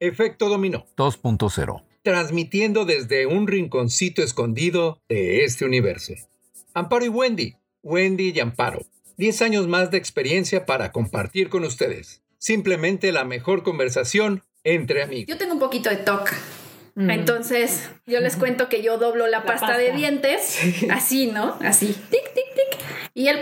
Efecto Dominó 2.0. Transmitiendo desde un rinconcito escondido de este universo. Amparo y Wendy. Wendy y Amparo. 10 años más de experiencia para compartir con ustedes. Simplemente la mejor conversación entre amigos. Yo tengo un poquito de TOC. Entonces, yo les cuento que yo doblo la, pasta, de dientes, así, ¿no? Así, tic, tic, tic. Y él,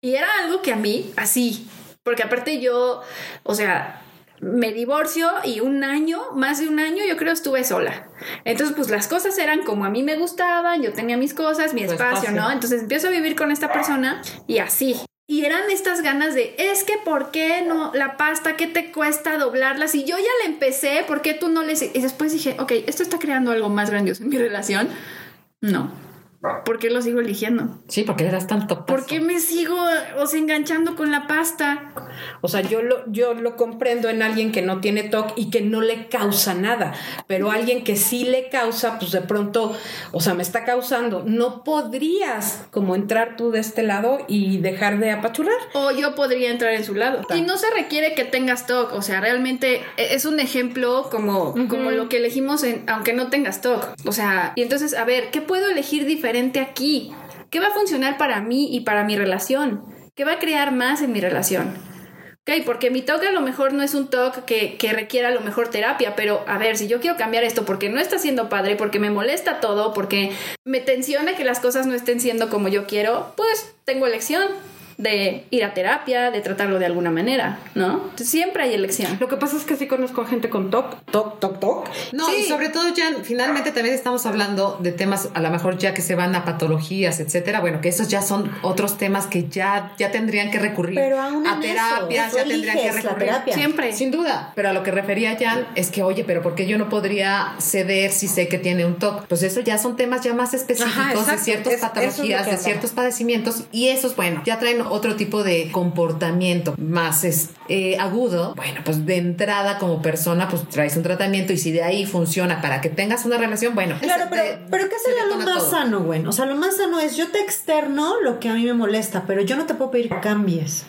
y era algo que a mí, así, porque aparte yo, o sea, me divorcio y un año, más de un año, yo creo estuve sola. Entonces, pues las cosas eran como a mí me gustaban, yo tenía mis cosas, mi espacio, ¿no? Entonces empiezo a vivir con esta persona y así. Y eran estas ganas de, es que ¿por qué no la pasta? ¿Qué te cuesta doblarla? Si yo ya la empecé, ¿por qué tú no le... Y después dije, ok, esto está creando algo más grandioso en mi relación. No. ¿Por qué lo sigo eligiendo? Sí, porque eras tanto ¿Por qué me sigo o sea, enganchando con la pasta? O sea, yo lo, yo lo comprendo en alguien que no tiene TOC y que no le causa nada, pero alguien que sí le causa, pues de pronto, o sea, me está causando. No podrías como entrar tú de este lado y dejar de apachurrar. O yo podría entrar en su lado. Y no se requiere que tengas TOC, o sea, realmente e, es un ejemplo como, como lo que elegimos en, aunque no tengas TOC. O sea, y entonces, a ver, ¿qué puedo elegir diferente? Aquí? ¿Qué va a funcionar para mí y para mi relación? ¿Qué va a crear más en mi relación? Ok, porque mi toque a lo mejor no es un toque que, que, requiera a lo mejor terapia, pero a ver, si yo quiero cambiar esto porque no está siendo padre, porque me molesta todo, porque me tensiona que las cosas no estén siendo como yo quiero, pues tengo elección de ir a terapia, de tratarlo de alguna manera, ¿no? siempre hay elección. Lo que pasa es que sí conozco a gente con TOC, TOC, TOC, TOC. No, y sobre todo ya finalmente también estamos hablando de temas a lo mejor ya que se van a patologías, etcétera. Bueno, que esos ya son otros temas que ya, ya tendrían que recurrir Pero aún a terapias, ya tendrían que recurrir. Siempre. Sin duda. Pero a lo que refería Jan es que, oye, pero ¿por qué yo no podría ceder si sé que tiene un TOC? Pues eso ya son temas ya más específicos de ciertas patologías, de ciertos padecimientos y esos, bueno, ya traen otro tipo de comportamiento más es, eh, agudo, bueno, pues de entrada como persona, pues traes un tratamiento y si de ahí funciona para que tengas una relación, bueno. Claro, pero, pero ¿qué sería lo más sano, güey? O sea, lo más sano es yo te externo lo que a mí me molesta, pero yo no te puedo pedir que cambies.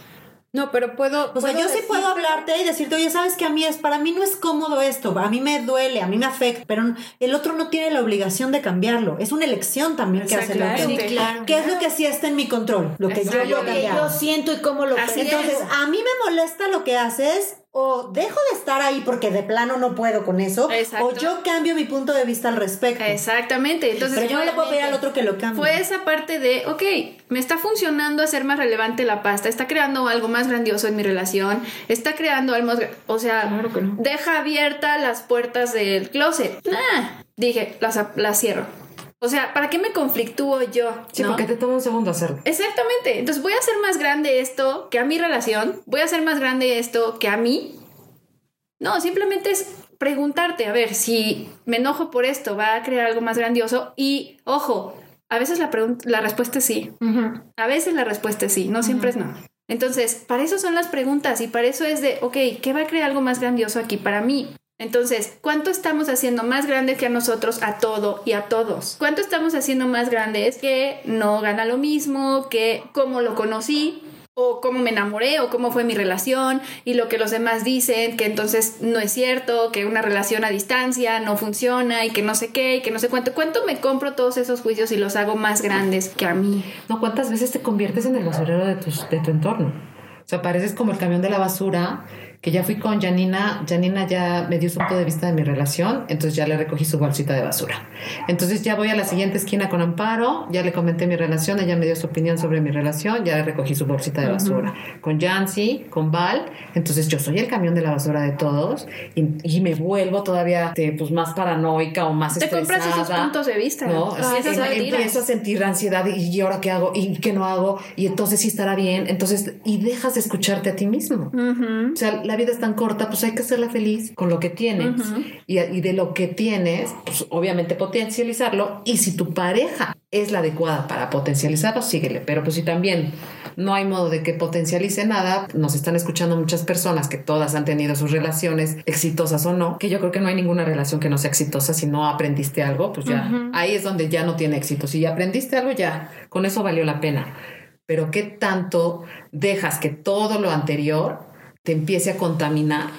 No, pero puedo. O sea, yo sí puedo hablarte y decirte, oye, sabes que a mí es, para mí no es cómodo esto, a mí me duele, a mí me afecta, pero el otro no tiene la obligación de cambiarlo. Es una elección también que hace la sí, claro, ¿Qué es lo que sí está en mi control? Lo que yo, lo que yo siento y cómo lo Así Entonces, a mí me molesta lo que haces o dejo de estar ahí porque de plano no puedo con eso, o yo cambio mi punto de vista al respecto. Exactamente. Entonces, Pero yo no le puedo pedir al otro que lo cambie. Fue esa parte de, ok, me está funcionando hacer más relevante la pasta, está creando algo más grandioso en mi relación, está creando algo más, o sea, deja abiertas las puertas del closet. dije, las, las cierro. O sea, ¿para qué me conflictúo yo? Sí, porque te toma un segundo hacerlo. Exactamente. Entonces voy a hacer más grande esto que a mi relación. Voy a hacer más grande esto que a mí. No, simplemente es preguntarte, a ver, si me enojo por esto, va a crear algo más grandioso. Y, ojo, a veces la, la respuesta es sí. A veces la respuesta es sí, no siempre es no. Entonces, para eso son las preguntas y para eso es de, ok, ¿qué va a crear algo más grandioso aquí para mí? Entonces, ¿cuánto estamos haciendo más grande que a nosotros, a todo y a todos? ¿Cuánto estamos haciendo más grandes que no gana lo mismo, que cómo lo conocí, o cómo me enamoré, o cómo fue mi relación, y lo que los demás dicen, que entonces no es cierto, que una relación a distancia no funciona, y que no sé qué, y que no sé cuánto? ¿Cuánto me compro todos esos juicios y los hago más grandes que a mí? No, ¿cuántas veces te conviertes en el basurero de tu, de tu entorno? O sea, pareces como el camión de la basura que ya fui con Janina, Janina ya me dio su punto de vista de mi relación, entonces ya le recogí su bolsita de basura. Entonces ya voy a la siguiente esquina con Amparo, ya le comenté mi relación, ella me dio su opinión sobre mi relación, ya le recogí su bolsita de basura. Con Jancy, con Val, entonces yo soy el camión de la basura de todos y, me vuelvo todavía este, pues, más paranoica o más Te compras esos puntos de vista. ¿no? Ah, empiezo a sentir ansiedad y, y ahora qué hago y qué no hago y entonces sí estará bien, entonces y dejas de escucharte a ti mismo. O sea, la vida es tan corta, pues hay que hacerla feliz con lo que tienes. y, de lo que tienes, pues obviamente potencializarlo. Y si tu pareja es la adecuada para potencializarlo, síguele. Pero pues si también no hay modo de que potencialice nada, nos están escuchando muchas personas que todas han tenido sus relaciones exitosas o no, que yo creo que no hay ninguna relación que no sea exitosa si no aprendiste algo, pues ya ahí es donde ya no tiene éxito. Si ya aprendiste algo, ya con eso valió la pena. Pero ¿qué tanto dejas que todo lo anterior te empiece a contaminar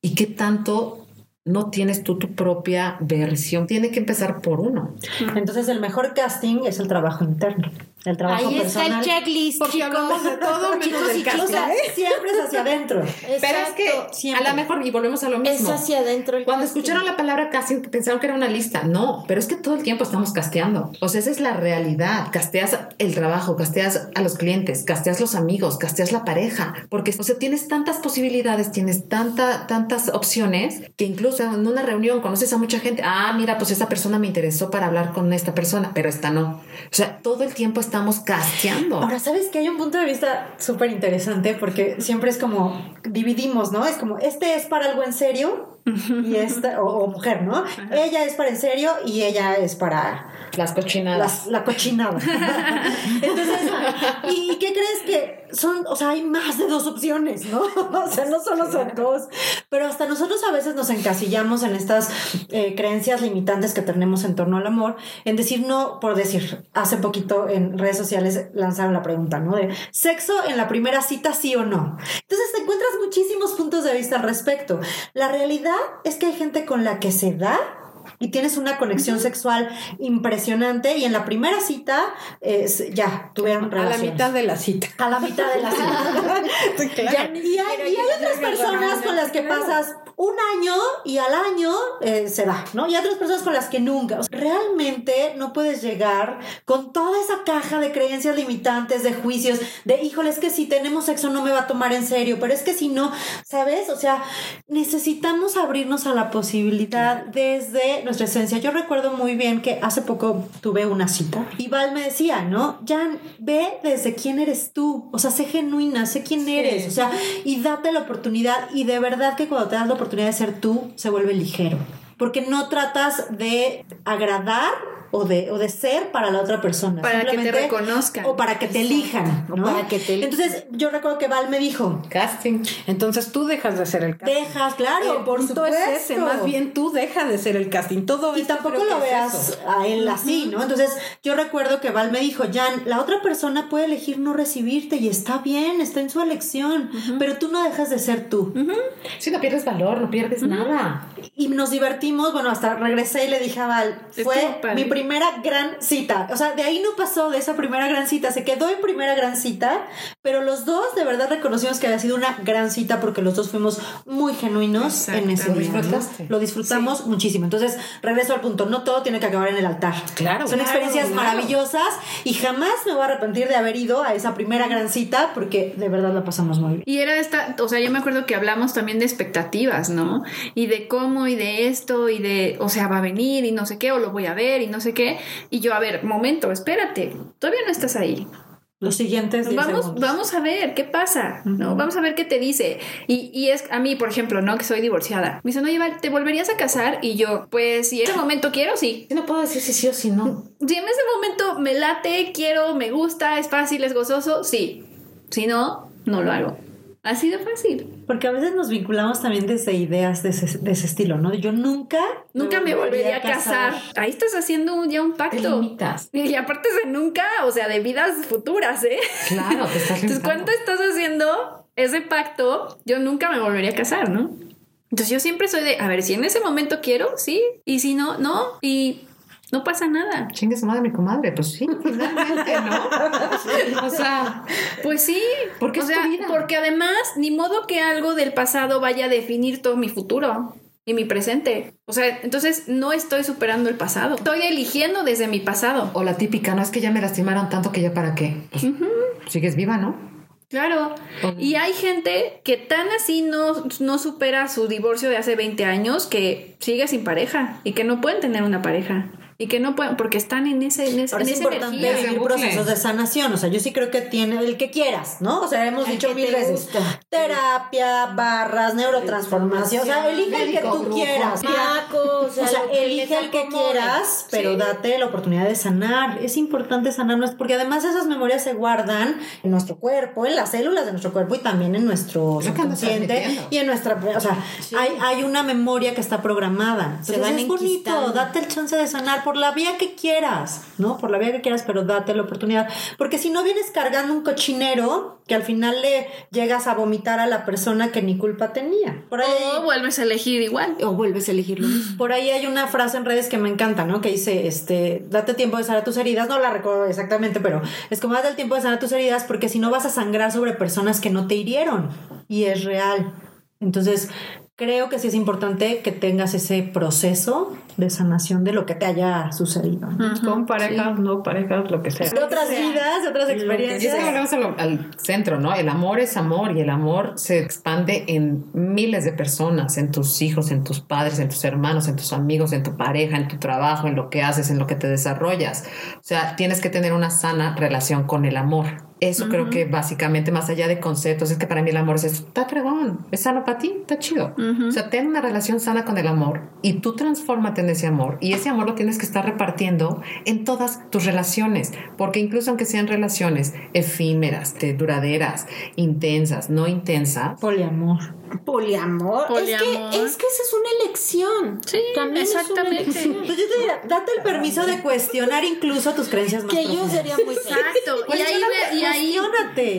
y qué tanto no tienes tú tu propia versión. Tiene que empezar por uno. Entonces el mejor casting es el trabajo interno. El trabajo Ahí está personal. el checklist, Porque chicos. hablamos de todo menos del casting. O sea, siempre es hacia adentro. Pero es que Exacto. siempre. a lo mejor, y volvemos a lo Es mismo. hacia adentro el Cuando casting. escucharon la palabra casting pensaron que era una lista. No, pero es que todo el tiempo estamos casteando. O sea, esa es la realidad. Casteas el trabajo, casteas a los clientes, casteas los amigos, casteas la pareja. Porque, o sea, tienes tantas posibilidades, tienes tanta, tantas opciones que incluso en una reunión conoces a mucha gente. Ah, mira, pues esta persona me interesó para hablar con esta persona, pero esta no. O sea, todo el tiempo estamos casteando. Ahora, ¿sabes que hay un punto de vista súper interesante? Porque siempre es como, dividimos, ¿no? Es como, este es para algo en serio y esta, o, o mujer, ¿no? Ella es para en serio y ella es para Las cochinadas. las- la cochinada. Entonces, ¿y, y qué crees que son? O sea, hay más de dos opciones, ¿no? O sea, no solo son dos. Pero hasta nosotros a veces nos encasillamos en estas eh, creencias limitantes que tenemos en torno al amor, en decir no, por decir, hace poquito en redes sociales lanzaron la pregunta, ¿no? De sexo en la primera cita, sí o no. Entonces te encuentras muchísimos puntos de vista al respecto. La realidad es que hay gente con la que se da y tienes una conexión sexual impresionante y en la primera cita es, ya tuvieron A la relaciones. mitad de la cita. A la mitad de la cita. Claro. y hay, y hay otras personas con las que pasas un año y al año eh, se va, ¿no? Y hay otras personas con las que nunca. O sea, realmente no puedes llegar con toda esa caja de creencias limitantes, de juicios, de híjole, es que si tenemos sexo no me va a tomar en serio, pero es que si no, ¿sabes? O sea, necesitamos abrirnos a la posibilidad desde nuestra esencia. Yo recuerdo muy bien que hace poco tuve una cita y Val me decía, ¿no? Jan, ve desde quién eres tú, o sea, sé genuina, sé quién eres, o sea, y date la oportunidad y de verdad que cuando te das la oportunidad de ser tú, se vuelve ligero, porque no tratas de agradar o de, o de ser para la otra persona. Para que te reconozcan. O para que te elijan, para que te- Entonces, yo recuerdo que Val me dijo, Casting. Entonces tú dejas de ser el casting. dejas, claro, el por punto supuesto. es ese, más bien tú deja de ser el casting. Todo y tampoco lo es veas eso. a él así, ¿no? Entonces, yo recuerdo que Val me dijo, Jan, la otra persona puede elegir no recibirte y está bien, está en su elección, pero tú no dejas de ser tú. Si no pierdes valor, no pierdes nada. Y nos divertimos, bueno, hasta regresé y le dije a Val, fue mi primera gran cita. O sea, de ahí no pasó de esa primera gran cita, se quedó en primera gran cita, pero los dos de verdad reconocimos que había sido una gran cita porque los dos fuimos muy genuinos en ese día. ¿no? Lo disfrutamos muchísimo. Entonces, regreso al punto, no todo tiene que acabar en el altar. Claro, Son claro, experiencias claro. maravillosas y jamás me voy a arrepentir de haber ido a esa primera gran cita porque de verdad la pasamos muy bien. Y era esta, o sea, yo me acuerdo que hablamos también de expectativas, ¿no? Y de cómo y de esto y de, o sea, va a venir y no sé qué, o lo voy a ver y no sé qué. Y yo, a ver, momento, espérate, todavía no estás ahí. Los siguientes 10 Vamos, segundos. vamos a ver qué pasa, ¿no? Vamos a ver qué te dice. Y, y es a mí, por ejemplo, ¿no? Que soy divorciada. Me dicen, oye, Val, ¿te volverías a casar? Y yo, pues, si en ese momento quiero, sí. Yo no puedo decir si sí o si no. Si en ese momento me late, quiero, me gusta, es fácil, es gozoso, sí. Si no, no lo hago. Así de fácil. Porque a veces nos vinculamos también desde ideas de ese, de ese estilo, ¿no? Yo nunca... Nunca me volvería a casar. Ahí estás haciendo ya un Te pacto. limitas. Y aparte de nunca, o sea, de vidas futuras, ¿eh? Claro, te estás Entonces. ¿cuánto estás haciendo ese pacto? Yo nunca me volvería a casar, ¿no? Entonces yo siempre soy de, a ver, si en ese momento quiero, sí, y si no, no, y no pasa nada. Chingue su madre, mi comadre. Pues sí, finalmente, ¿no? O sea, Pues sí, Porque o sea, porque además ni modo que algo del pasado vaya a definir todo mi futuro y mi presente. O sea, entonces no estoy superando el pasado, estoy eligiendo desde mi pasado. o la típica, no es que ya me lastimaron tanto que ya para qué. Pues, Sigues viva, ¿no? Claro. Y hay gente que tan así no, no supera su divorcio de hace 20 años que sigue sin pareja y que no pueden tener una pareja. Y que no pueden, porque están en, ese, en, ese- Ahora en es esa importante energía. Bucle. procesos de sanación. O sea, yo sí creo que tiene el que quieras, ¿no? O sea, hemos El dicho mil te veces. gusta. Terapia, barras, neurotransformación. O sea, elige el que tú quieras. Paco, o sea, O elige el que quieras, pero Sí. date la oportunidad de sanar. Es importante sanarnos porque además esas memorias se guardan en nuestro cuerpo, en las células de nuestro cuerpo y también en nuestro subconsciente y en nuestra, o sea, hay, hay una memoria que está programada. Se Entonces van es bonito, date el chance de sanar por la vía que quieras, ¿no? Por la vía que quieras, pero date la oportunidad. Porque si no vienes cargando un cochinero que al final le llegas a vomitar a la persona que ni culpa tenía. Por ahí, O vuelves a elegir igual. O vuelves a elegir lo mismo. por ahí hay una frase en redes que me encanta, ¿no? Que dice, este, date tiempo de sanar tus heridas. No la recuerdo exactamente, pero es como date el tiempo de sanar tus heridas porque si no vas a sangrar sobre personas que no te hirieron. Y es real. Entonces, creo que sí es importante que tengas ese proceso de sanación de lo que te haya sucedido. ¿no? Con parejas, no parejas, lo que sea. De otras vidas, de otras Y es experiencias. que volvemos a lo- al centro, ¿no? El amor es amor y el amor se expande en miles de personas, en tus hijos, en tus padres, en tus hermanos, en tus amigos, en tu pareja, en tu trabajo, en lo que haces, en lo que te desarrollas. O sea, tienes que tener una sana relación con el amor. Eso creo que básicamente, más allá de conceptos, es que para mí el amor es, está fregón, es sano para ti, está chido. O sea, ten una relación sana con el amor y tú transfórmate en ese amor. Y ese amor lo tienes que estar repartiendo en todas tus relaciones, porque incluso aunque sean relaciones efímeras, de duraderas, intensas, no intensas, Poliamor. Poliamor. Poliamor. Es, que, es que esa es una elección. Sí, También es una exactamente. elección. Pues yo te diría, date el permiso de cuestionar incluso tus creencias más Que yo profundas. sería muy. Exacto. y ahí, y ahí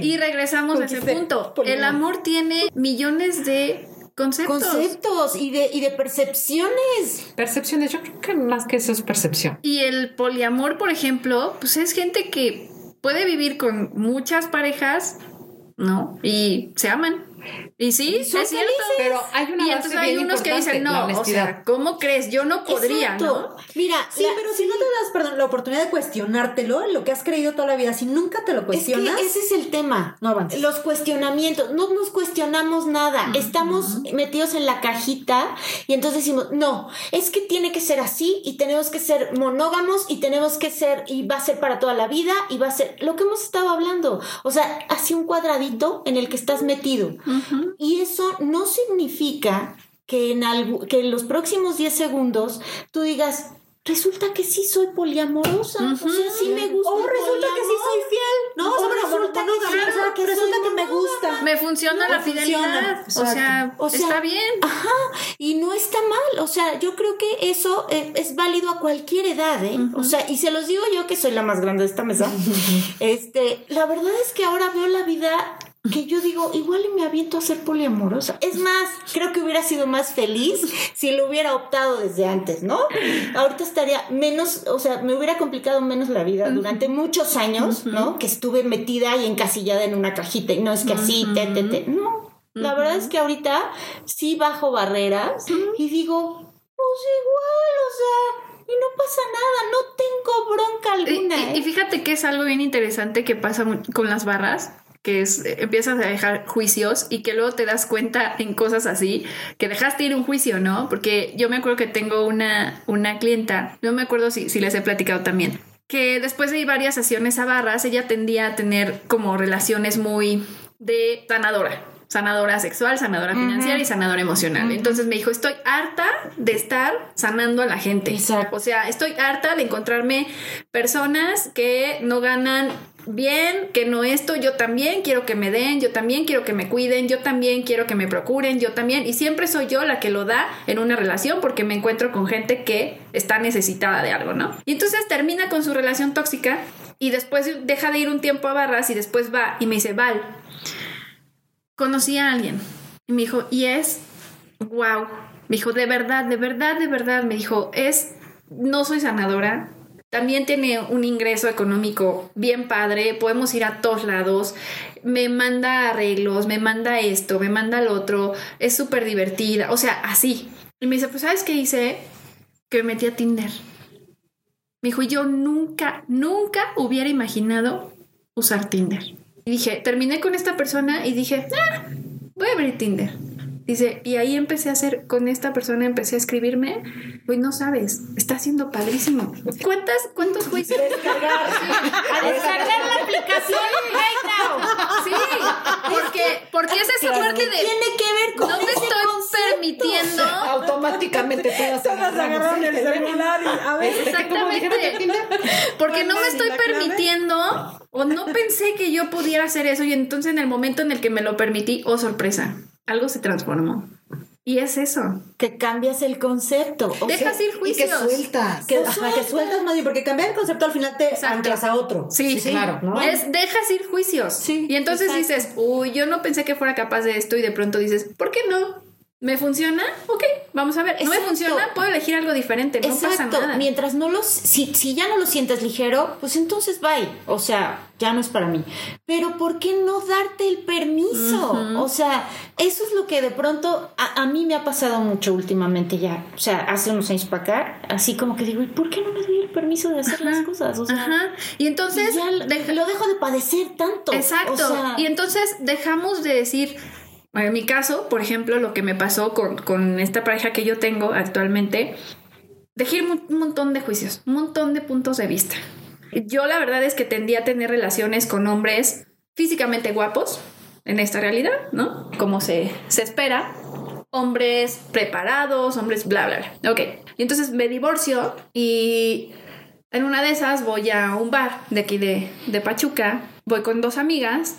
y regresamos a ese punto. poliamor. El amor tiene millones de conceptos. Conceptos y de, y de percepciones. percepciones, yo creo que más que eso es percepción. Y el poliamor, por ejemplo, pues es gente que puede vivir con muchas parejas, ¿no? Y se aman. Y sí, es son cierto. Pero hay una y entonces hay bien unos que dicen, no, o sea, ¿cómo crees? Yo no podría, Exacto. ¿no? Mira, Sí, la- pero si no te das, perdón, la oportunidad de cuestionártelo, en lo que has creído toda la vida, si nunca te lo es cuestionas, que ese es el tema. no avanzas. Los cuestionamientos, no nos cuestionamos nada, estamos metidos en la cajita y entonces decimos, no, es que tiene que ser así y tenemos que ser monógamos y tenemos que ser, y va a ser para toda la vida y va a ser lo que hemos estado hablando, o sea, así un cuadradito en el que estás metido. Y eso no significa que en, algo, que en los próximos 10 segundos tú digas, resulta que sí soy poliamorosa, o sea, sí me gusta. o resulta que sí poliamor". soy fiel, ¿no? O resulta que sí, resulta que, resulta que me gusta. Me funciona No, la fidelidad. funciona, O sea, exacto. O sea, está bien. Ajá, y no está mal, o sea, yo creo que eso eh, es válido a cualquier edad, ¿eh? O sea, y se los digo yo que soy la más grande de esta mesa. este, la verdad es que ahora veo la vida que yo digo, igual y me aviento a ser poliamorosa. Es más, creo que hubiera sido más feliz si lo hubiera optado desde antes, ¿no? Ahorita estaría menos, o sea, me hubiera complicado menos la vida durante muchos años, ¿no? Que estuve metida y encasillada en una cajita y no es que así, te, te, te. No, la verdad es que ahorita sí bajo barreras y digo, pues igual, o sea, y no pasa nada, no tengo bronca alguna. y- y ¿eh? fíjate que es algo bien interesante que pasa con las barras, que es eh, empiezas a dejar juicios y que luego te das cuenta en cosas así, que dejaste ir un juicio, ¿no? Porque yo me acuerdo que tengo una, una clienta, no me acuerdo si, si les he platicado también, que después de ir varias sesiones a barras, ella tendía a tener como relaciones muy de sanadora. Sanadora sexual, sanadora financiera y sanadora emocional. Entonces me dijo, estoy harta de estar sanando a la gente. Exacto. O sea, estoy harta de encontrarme personas que no ganan bien, que no esto, yo también quiero que me den, yo también quiero que me cuiden, yo también quiero que me procuren, yo también, y siempre soy yo la que lo da en una relación porque me encuentro con gente que está necesitada de algo, ¿no? Y entonces termina con su relación tóxica y después deja de ir un tiempo a barras y después va y me dice, Val, conocí a alguien y me dijo, y es, wow, me dijo, de verdad, de verdad, de verdad, me dijo, es, no soy sanadora, también tiene un ingreso económico bien padre, podemos ir a todos lados, me manda arreglos, me manda esto, me manda lo otro, es súper divertida, o sea, así. Y me dice, pues ¿sabes qué hice? Que me metí a Tinder. Me dijo, yo nunca, nunca hubiera imaginado usar Tinder. Y dije, terminé con esta persona y dije, ah, voy a abrir Tinder. Dice, y ahí empecé a hacer, con esta persona empecé a escribirme, pues no sabes, está siendo padrísimo. ¿Cuántas, cuántos juicios? A descargar la aplicación right now. Sí, porque, porque es esa parte de, Tiene que ver con no me estoy concepto. permitiendo Automáticamente todas agarramos el celular y a ver. Este, ¿cómo dijeron que Tinder? Porque no me estoy permitiendo o no pensé que yo pudiera hacer eso y entonces en el momento en el que me lo permití, oh sorpresa, algo se transformó. Y es eso. Que cambias el concepto. O Dejas sea, ir Y que juicios. sueltas. Que, ajá, que sueltas más bien, porque cambiar el concepto al final te Exacto. anclas a otro. Sí, Sí, claro. ¿no? Es, dejas ir juicios. Sí, y entonces exacto. dices, uy, yo no pensé que fuera capaz de esto y de pronto dices, ¿por qué no? ¿Me funciona? Ok, vamos a ver. No me funciona, puedo elegir algo diferente, no Exacto, pasa nada. mientras no los, si, si ya no lo sientes ligero, pues entonces bye, o sea, ya no es para mí. Pero ¿por qué no darte el permiso? O sea, eso es lo que de pronto a, a mí me ha pasado mucho últimamente ya, o sea, hace unos años para acá, así como que digo, ¿y por qué no me doy el permiso de hacer las cosas? O sea, Ajá. Y entonces, ya lo- dejo de padecer tanto. Exacto. O sea, y entonces dejamos de decir, en mi caso, por ejemplo, lo que me pasó con, con esta pareja que yo tengo actualmente, dejé un montón de juicios, un montón de puntos de vista. Yo la verdad es que tendía a tener relaciones con hombres físicamente guapos en esta realidad, ¿no? Como se, se espera. Hombres preparados, hombres bla, bla, bla. Ok. Y entonces me divorcio y en una de esas voy a un bar de aquí de, de Pachuca, voy con dos amigas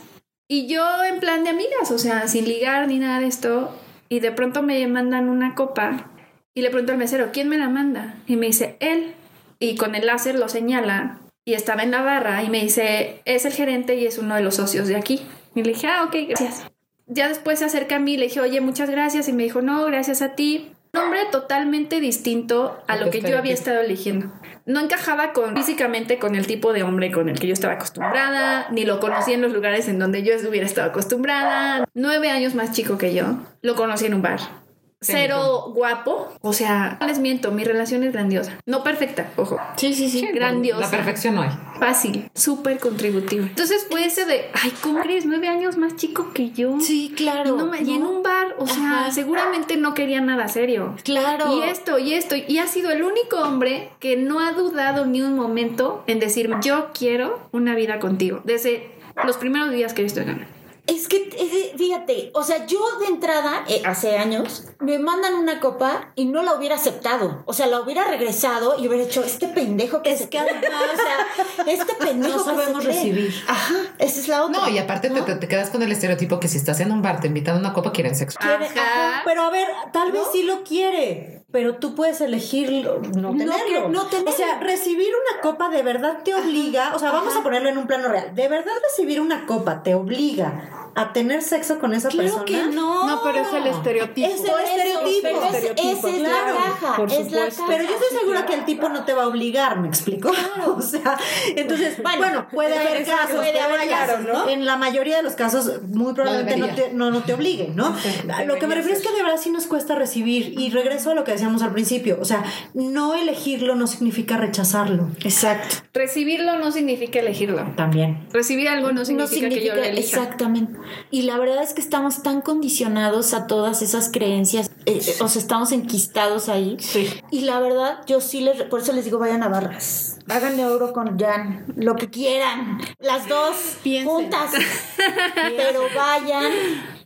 y yo en plan de amigas, o sea, sin ligar ni nada de esto, y de pronto me mandan una copa y le pregunto al mesero, ¿quién me la manda? Y me dice, él. Y con el láser lo señala y estaba en la barra y me dice, es el gerente y es uno de los socios de aquí. Y le dije, ah, ok, gracias. Ya después se acerca a mí y le dije, oye, muchas gracias. Y me dijo, no, gracias a ti. Un hombre totalmente distinto a lo que yo había estado eligiendo. No encajaba con físicamente con el tipo de hombre con el que yo estaba acostumbrada, ni lo conocí en los lugares en donde yo hubiera estado acostumbrada. Nueve años más chico que yo, lo conocí en un bar. Cero guapo, o sea, no les miento, mi relación es grandiosa. No perfecta, ojo. sí, sí, sí. grandiosa. La perfección no hay. Fácil, súper contributiva. Entonces fue ese de, ay, ¿cómo eres nueve años más chico que yo? Sí, claro. Y, no me- y en un bar, o sea, Ajá. seguramente no quería nada serio. Claro. Y esto, y esto, y ha sido el único hombre que no ha dudado ni un momento en decirme, yo quiero una vida contigo, desde los primeros días que yo estoy acá. Es que, fíjate, o sea, yo de entrada, eh, hace años, me mandan una copa y no la hubiera aceptado. O sea, la hubiera regresado y hubiera hecho, este pendejo que Es se que cree". O sea, este pendejo No que se sabemos cree. recibir. Ajá, esa es la otra. No, y aparte te- ¿no? te, te quedas con el estereotipo que si estás en un bar, te invitan a una copa, quieren sexo. Ajá. Pero a ver, tal vez sí lo quiere, pero tú puedes elegir no No tenerlo. no tenerlo. O sea, recibir una copa de verdad te obliga, o sea, vamos a ponerlo en un plano real. De verdad recibir una copa te obliga whew, a tener sexo con esa Claro persona. que no. No, pero es el estereotipo. Es el estereotipo. pero es- Estereotipo, esa es claro, la caja. por es la caja. Pero yo estoy segura claro. que el tipo no te va a obligar, ¿me explico? O sea, entonces, bueno, Bueno, puede haber casos, puede haber casos, ¿no? En la mayoría de los casos, muy probablemente no, debería. te, no, no te obligue, ¿no? Lo que me refiero es que de verdad sí nos cuesta recibir. Y regreso a lo que decíamos al principio. O sea, no elegirlo no significa rechazarlo. Exacto. Recibirlo no significa elegirlo. También. Recibir algo no significa, que yo lo elija. exactamente. Y la verdad es que estamos tan condicionados a todas esas creencias, eh, eh, o sea, estamos enquistados ahí. Y la verdad, yo sí les, por eso les digo, vayan a barras. Háganle oro con Jan, lo que quieran, las dos Piensen. juntas. Pero vayan,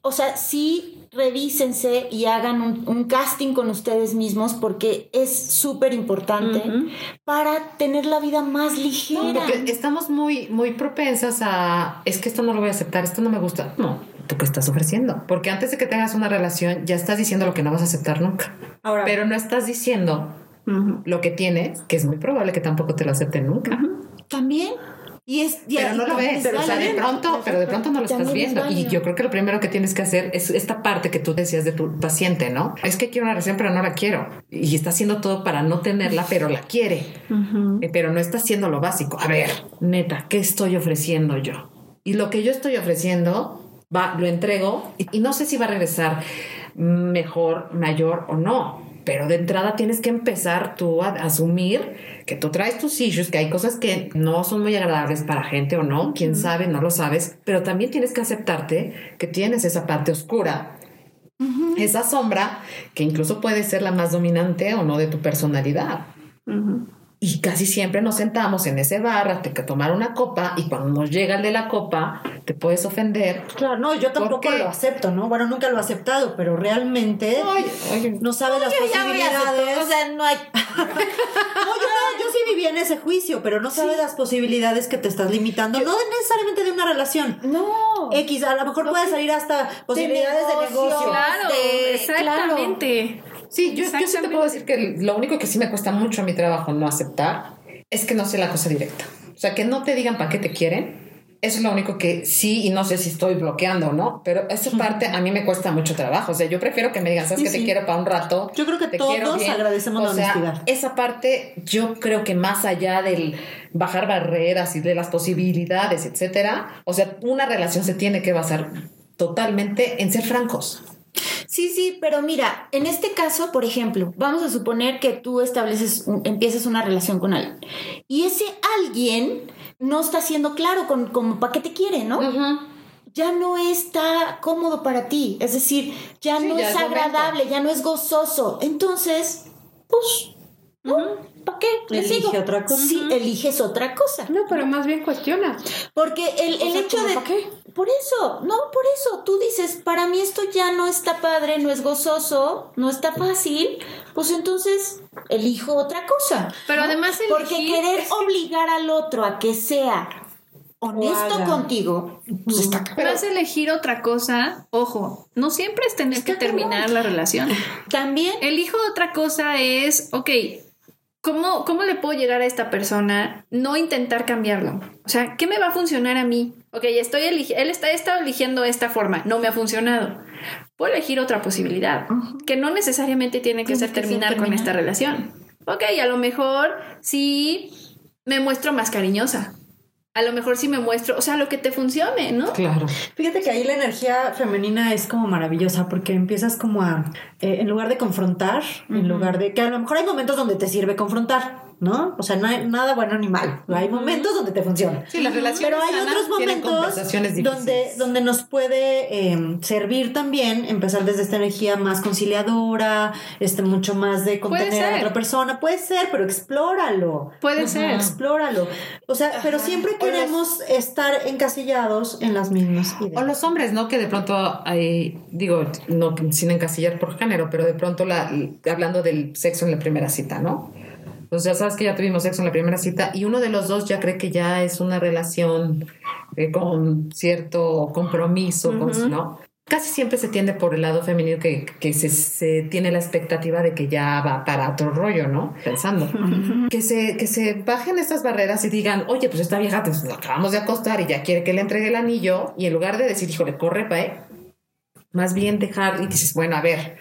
o sea, sí revísense y hagan un, un casting con ustedes mismos porque es súper importante para tener la vida más ligera. Porque estamos muy, muy propensas a, es que esto no lo voy a aceptar, esto no me gusta. No, ¿tú qué estás ofreciendo? Porque antes de que tengas una relación, ya estás diciendo lo que no vas a aceptar nunca. Ahora, Pero no estás diciendo lo que tienes, que es muy probable que tampoco te lo acepten nunca. También. Y es, y Pero ahí no lo ves, es o sea, de pronto, pero de pronto no lo estás es viendo. Y yo creo que lo primero que tienes que hacer es esta parte que tú decías de tu paciente, ¿no? Es que quiero una relación, pero no la quiero. Y está haciendo todo para no tenerla, pero la quiere. Eh, Pero no está haciendo lo básico. A ver, neta, ¿qué estoy ofreciendo yo? Y lo que yo estoy ofreciendo, va, lo entrego y, y no sé si va a regresar mejor, mayor o no. Pero de entrada tienes que empezar tú a asumir que tú traes tus issues, que hay cosas que no son muy agradables para gente o no, quién sabe, no lo sabes, pero también tienes que aceptarte que tienes esa parte oscura, esa sombra que incluso puede ser la más dominante o no de tu personalidad. Y casi siempre nos sentamos en ese bar a te- que tomar una copa y cuando nos llega el de la copa te puedes ofender. Claro, no, yo tampoco lo acepto, ¿no? Bueno, nunca lo he aceptado, pero realmente Oye, oye, no sabe las posibilidades. O sea, no hay. No, yo, yo sí viví en ese juicio, pero no sabes las posibilidades que te estás limitando, no necesariamente de una relación. No. X, a lo mejor puede salir hasta posibilidades de negocio. negocio. Claro, de- exactamente. Sí, yo, yo sí te puedo decir que lo único que sí me cuesta mucho a mi trabajo no aceptar es que no sea la cosa directa. O sea, que no te digan para qué te quieren. Eso es lo único que sí, y no sé si estoy bloqueando o no, pero esa parte a mí me cuesta mucho trabajo. O sea, yo prefiero que me digan, sabes Sí, que te sí. quiero para un rato. Yo creo que te todos quiero bien". agradecemos O la sea, honestidad. Esa parte, yo creo que más allá del bajar barreras y de las posibilidades, etcétera, o sea, una relación se tiene que basar totalmente en ser francos. Sí, sí, pero mira, en este caso, por ejemplo, vamos a suponer que tú estableces, un- empiezas una relación con alguien y ese alguien no está siendo claro con, como para qué te quiere, ¿no? Ya no está cómodo para ti, es decir, ya Sí, no ya es agradable, ya no es gozoso. Entonces, pues, ¿no? ¿Para qué? Elige sigo. otra cosa. Sí, eliges otra cosa. No, pero más bien cuestiona. Porque el, el sea, hecho ¿cómo de... pa' qué? Por eso, no, por eso. Tú dices, para mí esto ya no está padre, no es gozoso, no está fácil. Pues entonces elijo otra cosa. Pero además Porque elegir querer es- obligar al otro a que sea honesto contigo, pues está Pero es elegir otra cosa, ojo, no siempre es tener que terminar la relación. También Elijo otra cosa es, ok, ¿cómo, ¿cómo le puedo llegar a esta persona? No intentar cambiarlo. O sea, ¿qué me va a funcionar a mí? Ok, estoy él está, he estado eligiendo esta forma, no me ha funcionado. Puedo elegir otra posibilidad, que no necesariamente tiene que Tiene ser que ser terminar con terminar. esta relación. Ok, a lo mejor sí me muestro más cariñosa. A lo mejor sí me muestro, o sea, lo que te funcione, ¿no? Claro. Fíjate que ahí la energía femenina es como maravillosa porque empiezas como a, eh, en lugar de confrontar, en lugar de que a lo mejor hay momentos donde te sirve confrontar, ¿no? O sea, no hay nada bueno ni malo. Hay momentos donde te funciona. Sí, las relaciones Pero hay sanas otros momentos donde, donde nos puede eh, servir también empezar desde esta energía más conciliadora, este mucho más de contener a la otra persona. Puede ser, pero explóralo. Puede ser. Explóralo. O sea, pero siempre los- queremos estar encasillados en las mismas ideas. O los hombres, ¿no? Que de pronto hay, digo, no sin encasillar por género, pero de pronto la, hablando del sexo en la primera cita, ¿no? Pues ya sabes que ya tuvimos sexo en la primera cita y uno de los dos ya cree que ya es una relación eh, con cierto compromiso, con- ¿no? Casi siempre se tiende por el lado femenino que, que se, se tiene la expectativa de que ya va para otro rollo, ¿no? Pensando. que, se, que se bajen estas barreras y digan, oye, pues esta vieja pues, nos acabamos de acostar y ya quiere que le entregue el anillo. Y en lugar de decir, híjole, corre, pa, eh", más bien dejar y dices, bueno, a ver,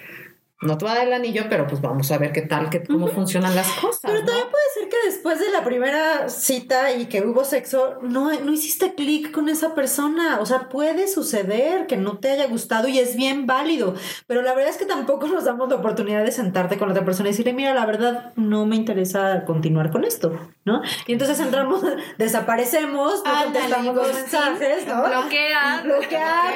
no te va a dar el anillo, pero pues vamos a ver qué tal, qué, cómo funcionan las cosas. Pero ¿no? también puede ser que después de la primera cita y que hubo sexo, no, no hiciste clic con esa persona. O sea, puede suceder que no te haya gustado y es bien válido. Pero la verdad es que tampoco nos damos la oportunidad de sentarte con la otra persona y decirle, mira, la verdad no me interesa continuar con esto, ¿no? Y entonces entramos, desaparecemos, no contestamos los mensajes, ¿no? Bloquea. Bloquear.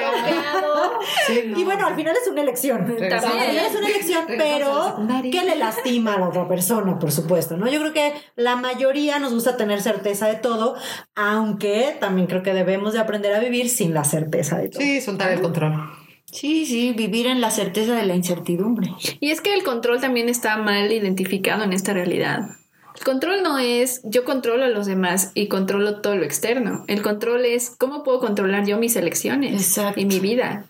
Sí, no. Y bueno, al final es una elección. También. Al final es una pero que le lastima a la otra persona, por supuesto, ¿no? Yo creo que la mayoría nos gusta tener certeza de todo, aunque también creo que debemos de aprender a vivir sin la certeza de todo. Sí, soltar el control. Sí, sí, vivir en la certeza de la incertidumbre. Y es que el control también está mal identificado en esta realidad. El control no es yo controlo a los demás y controlo todo lo externo. El control es cómo puedo controlar yo mis elecciones Exacto. y mi vida.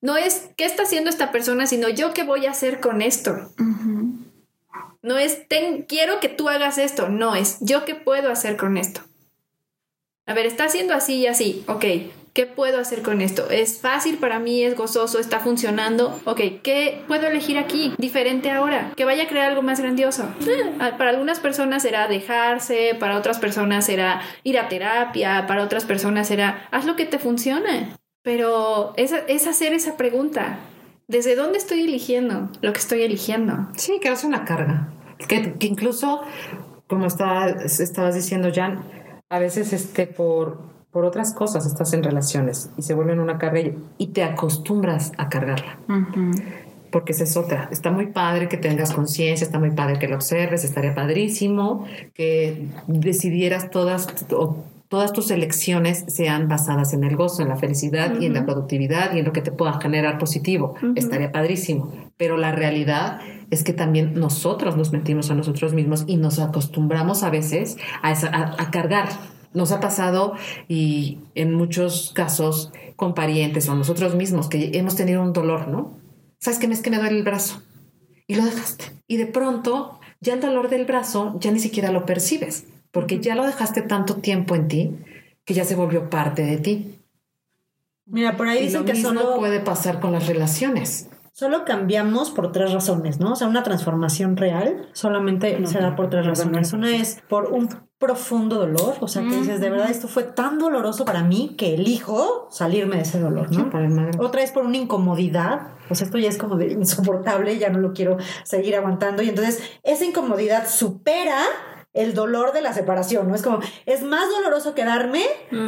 No es qué está haciendo esta persona, sino yo qué voy a hacer con esto. No es "Ten- quiero que tú hagas esto, no es yo qué puedo hacer con esto. A ver, está haciendo así y así, ok, ¿qué puedo hacer con esto? ¿Es fácil para mí? ¿Es gozoso? ¿Está funcionando? Ok, ¿qué puedo elegir aquí? Diferente ahora, que vaya a crear algo más grandioso. Ah, Para algunas personas será dejarse, para otras personas será ir a terapia, para otras personas será haz lo que te funcione. Pero es, es hacer esa pregunta. ¿Desde dónde estoy eligiendo lo que estoy eligiendo? Sí, que no sea una carga. Que, que incluso, como está, estabas diciendo, Jan, a veces este, por, por otras cosas estás en relaciones y se vuelven una carga y, te acostumbras a cargarla. porque esa es otra. Está muy padre que tengas conciencia, está muy padre que lo observes, estaría padrísimo que decidieras todas o todas tus elecciones sean basadas en el gozo, en la felicidad y en la productividad y en lo que te pueda generar positivo. Estaría padrísimo. Pero la realidad es que también nosotros nos mentimos a nosotros mismos y nos acostumbramos a veces a, esa- a- a cargar. Nos ha pasado y en muchos casos con parientes o nosotros mismos que hemos tenido un dolor, ¿no? ¿Sabes qué? Es que me duele el brazo. Y lo dejaste. Y de pronto ya el dolor del brazo ya ni siquiera lo percibes, porque ya lo dejaste tanto tiempo en ti que ya se volvió parte de ti. Mira, por ahí Y lo dicen que mismo solo, puede pasar con las relaciones. solo cambiamos por tres razones, ¿no? O sea, una transformación real solamente se da por tres razones. Una es por un profundo dolor, o sea, que dices, de verdad, esto fue tan doloroso para mí que elijo salirme de ese dolor, ¿no? Otra es por una incomodidad, o sea, esto ya es como de insoportable, ya no lo quiero seguir aguantando. Y entonces esa incomodidad supera el dolor de la separación, ¿no? Es como, es más doloroso quedarme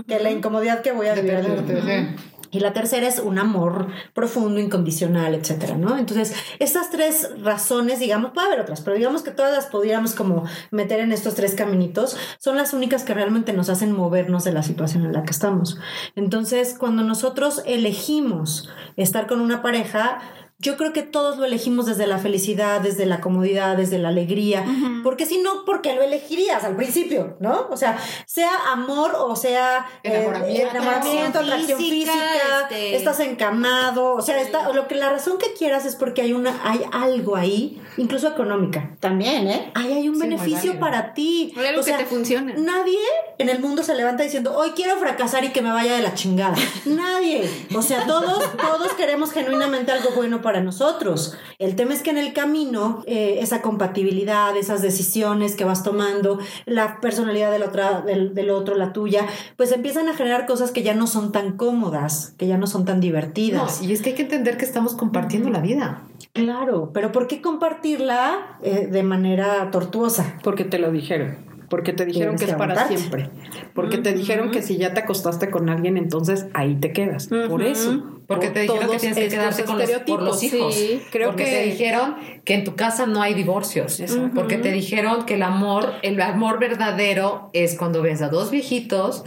que la incomodidad que voy a vivir. Y la tercera es un amor profundo, incondicional, etcétera, ¿no? Entonces, estas tres razones, digamos, puede haber otras, pero digamos que todas las pudiéramos como meter en estos tres caminitos, son las únicas que realmente nos hacen movernos de la situación en la que estamos. Entonces, cuando nosotros elegimos estar con una pareja, yo creo que todos lo elegimos desde la felicidad, desde la comodidad, desde la alegría, porque si no, porque lo elegirías al principio, ¿no? O sea, sea amor o sea eh, Enamoramiento. enamoramiento, atracción Física, física, este- estás encamado, o sea, está, lo que la razón que quieras es porque hay una, hay algo ahí, incluso económica. También, ¿eh? Ahí hay un Sí, beneficio para ti. Hay algo O sea, que te funciona. Nadie en el mundo se levanta diciendo, hoy quiero fracasar y que me vaya de la chingada. Nadie. O sea, todos, todos queremos genuinamente algo bueno para nosotros. El tema es que en el camino, eh, esa compatibilidad, esas decisiones que vas tomando, la personalidad del, otra, del, del otro, la tuya, pues empiezan a generar cosas que ya no son tan cómodas, que ya no son tan No, divertidas. y es que hay que entender que estamos compartiendo la vida. Claro, pero ¿por qué compartirla eh, de manera tortuosa? Porque te lo dijeron. Porque te dijeron que es para siempre. Porque te dijeron que si ya te acostaste con alguien, entonces ahí te quedas. Por eso. Porque Por te dijeron que tienes que quedarte con los, por los hijos. Sí, creo porque que- te dijeron que en tu casa no hay divorcios. Porque te dijeron que el amor, el amor verdadero es cuando ves a dos viejitos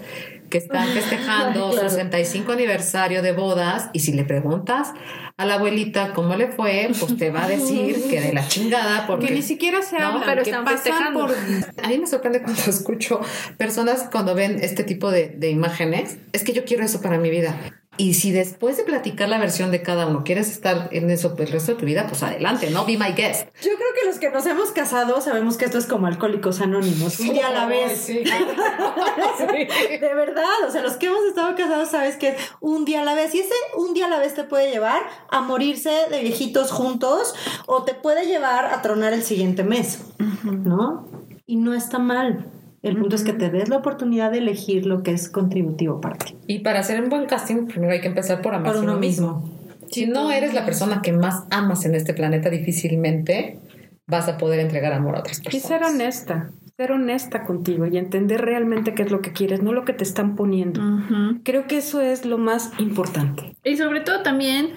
que están festejando su 65 aniversario de bodas y si le preguntas a la abuelita cómo le fue, pues te va a decir que de la chingada porque Que ni siquiera se No, hablan, pero que están pasan por a mí me sorprende cuando escucho personas cuando ven este tipo de, de imágenes. Es que yo quiero eso para mi vida. Y si después de platicar la versión de cada uno quieres estar en eso el resto de tu vida, pues adelante, ¿no? Be my guest. Yo creo que los que nos hemos casado sabemos que esto es como alcohólicos anónimos, un día a la vez. De verdad, o sea, los que hemos estado casados sabes que es un día a la vez y ese un día a la vez te puede llevar a morirse de viejitos juntos o te puede llevar a tronar el siguiente mes, ¿no? Y no está mal. El punto es que te des la oportunidad de elegir lo que es contributivo para ti. Y para hacer un buen casting, primero hay que empezar por amarse Por a uno mismo. Si no eres la persona que más amas en este planeta, difícilmente vas a poder entregar amor a otras Y personas. ser honesta, ser honesta contigo y entender realmente qué es lo que quieres, no lo que te están poniendo. Creo que eso es lo más importante. Y sobre todo también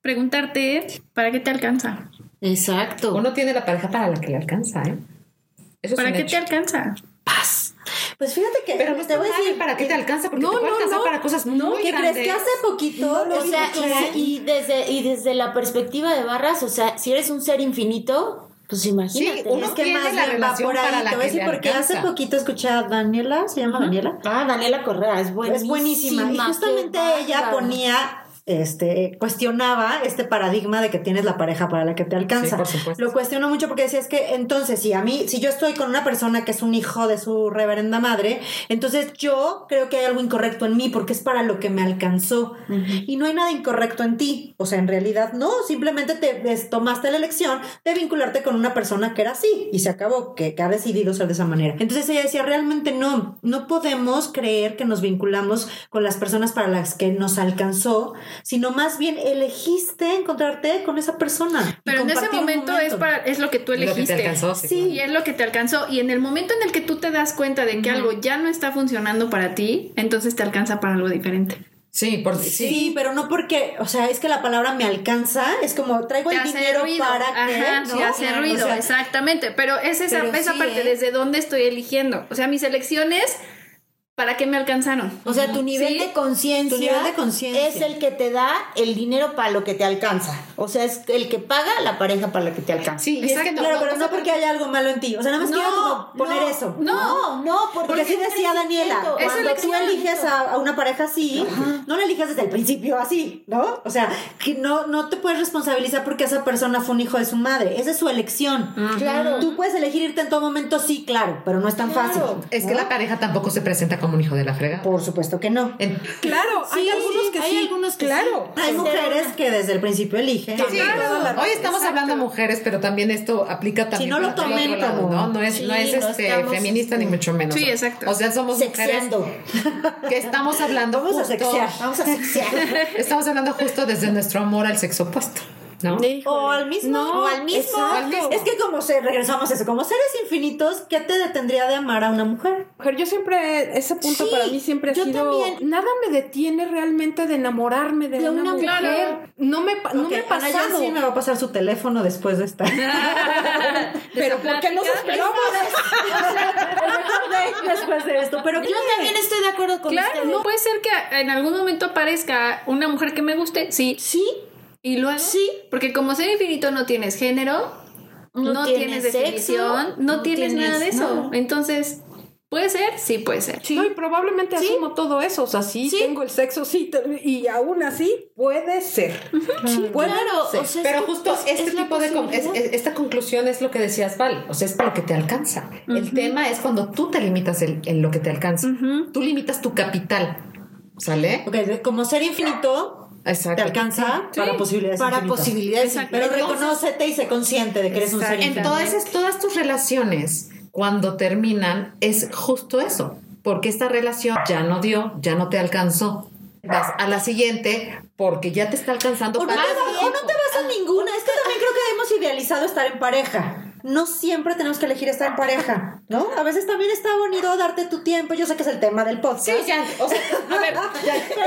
preguntarte para qué te alcanza. Exacto. Uno tiene la pareja para la que le alcanza, ¿eh? Eso ¿Para qué hecho. te alcanza? Pues fíjate que Pero no te voy a decir para qué te alcanza, porque No, te no, no. para cosas muy ¿Qué grandes. crees que hace poquito O sea, y, y desde, y desde la perspectiva de Barras, o sea, si eres un ser infinito, pues imagínate. uno Es que más la relación para la que porque hace poquito escuché a Daniela, ¿se llama Daniela? Ah, Daniela Correa, es buenísima. Es buenísima. Y justamente ella ponía, este, cuestionaba este paradigma de que tienes la pareja para la que te alcanza. Sí, por supuesto. Lo cuestionó mucho porque decía, es que entonces, si a mí, si yo estoy con una persona que es un hijo de su reverenda madre, entonces yo creo que hay algo incorrecto en mí porque es para lo que me alcanzó. Y no hay nada incorrecto en ti. O sea, en realidad no, simplemente te tomaste la elección de vincularte con una persona que era así y se acabó, que, que ha decidido ser de esa manera. Entonces ella decía, realmente no, no podemos creer que nos vinculamos con las personas para las que nos alcanzó, sino más bien elegiste encontrarte con esa persona. y Pero en ese momento es para es lo que tú Lo que te elegiste. alcanzó, sí, Sí. claro. Y es lo que te alcanzó. Y en el momento en el que tú te das cuenta de que algo ya no está funcionando para ti, entonces te alcanza para algo diferente. Sí, por, Sí. sí. pero no porque, o sea, es que la palabra me alcanza, es como traigo Te el dinero ruido. para que, Ajá, ¿no? sí hace Claro, ruido, o sea, exactamente. Pero es esa, pero esa sí, parte, ¿eh? desde dónde estoy eligiendo. O sea, mis elecciones, ¿para qué me alcanzaron? O sea, tu nivel Sí. de conciencia es el que te da el dinero para lo que te alcanza. O sea, es el que paga la pareja para lo que te alcanza. Sí, es que no, Claro, no, pero no porque haya algo malo en ti. O sea, nada más quiero como poner no, eso. No, no, porque, Porque así decía Daniela, cuando tú eliges a, a una pareja así, no la eliges desde el principio así, ¿no? O sea, que no, no te puedes responsabilizar porque esa persona fue un hijo de su madre. Esa es su elección. Claro. Tú puedes elegir irte en todo momento, sí, claro, pero no es tan Claro. fácil. es que ¿no? la pareja tampoco se presenta como un hijo de la frega. Por supuesto que no. En- Claro, hay Sí, algunos que hay sí. algunos que claro. Hay mujeres que desde el principio eligen. Sí, Claro. Hoy estamos hablando de mujeres, pero también esto aplica también. Si no lo tomen lado, ¿no? No es, Sí, no es no este, estamos, feminista ni mucho menos. Sí, exacto. O sea, somos mujeres Sexeando. que estamos hablando Vamos a justo, sexear. Vamos a sexear. estamos hablando justo desde nuestro amor al sexo opuesto, ¿no? O al mismo. No, o al mismo. Exacto. Es que como se, regresamos a eso, como seres infinitos, ¿qué te detendría de amar a una mujer? Mujer, yo siempre, ese punto Sí, para mí siempre ha yo sido. también. Nada me detiene realmente de enamorarme de, De una, una mujer. No me, no Ok, me ha Ana pasado. Me va a pasar su teléfono después de esta. Pero ¿por qué nos esperamos? después de esto. Pero Yo también estoy de acuerdo con Claro, ustedes. no puede ser que en algún momento aparezca una mujer que me guste, sí. Sí, Y luego, Sí. porque como ser infinito no tienes género, No no, tienes tienes, definición, sexo, no, no tienes, tienes nada de eso. Entonces, ¿puede ser? Sí, puede ser. No, y probablemente asumo todo eso. O sea, sí, Sí. tengo el sexo, sí, y aún así puede ser. Sí, puede claro. ser. O sea, Pero justo es- este es tipo de con- es- posibilidad. es- esta conclusión es lo que decías Val, o sea, es para lo que te alcanza. El tema es cuando tú te limitas en, en lo que te alcanza. Tú limitas tu capital, ¿sale? Ok, como ser infinito, Exacto. te alcanza para posibilidades para infinitas. posibilidades. Exacto. Pero reconócete y sé consciente de que eres un ser. Entonces, todas tus relaciones, cuando terminan, es justo eso. Porque esta relación ya no dio, ya no te alcanzó. Vas a la siguiente porque ya te está alcanzando O no, te para o no te vas a ninguna. Es que también creo que hemos idealizado estar en pareja. No siempre tenemos que elegir estar en pareja, ¿no? A veces también está bonito darte tu tiempo. Yo sé que es el tema del podcast. Sí, ya, o sea, a ver, ya, ya te iba,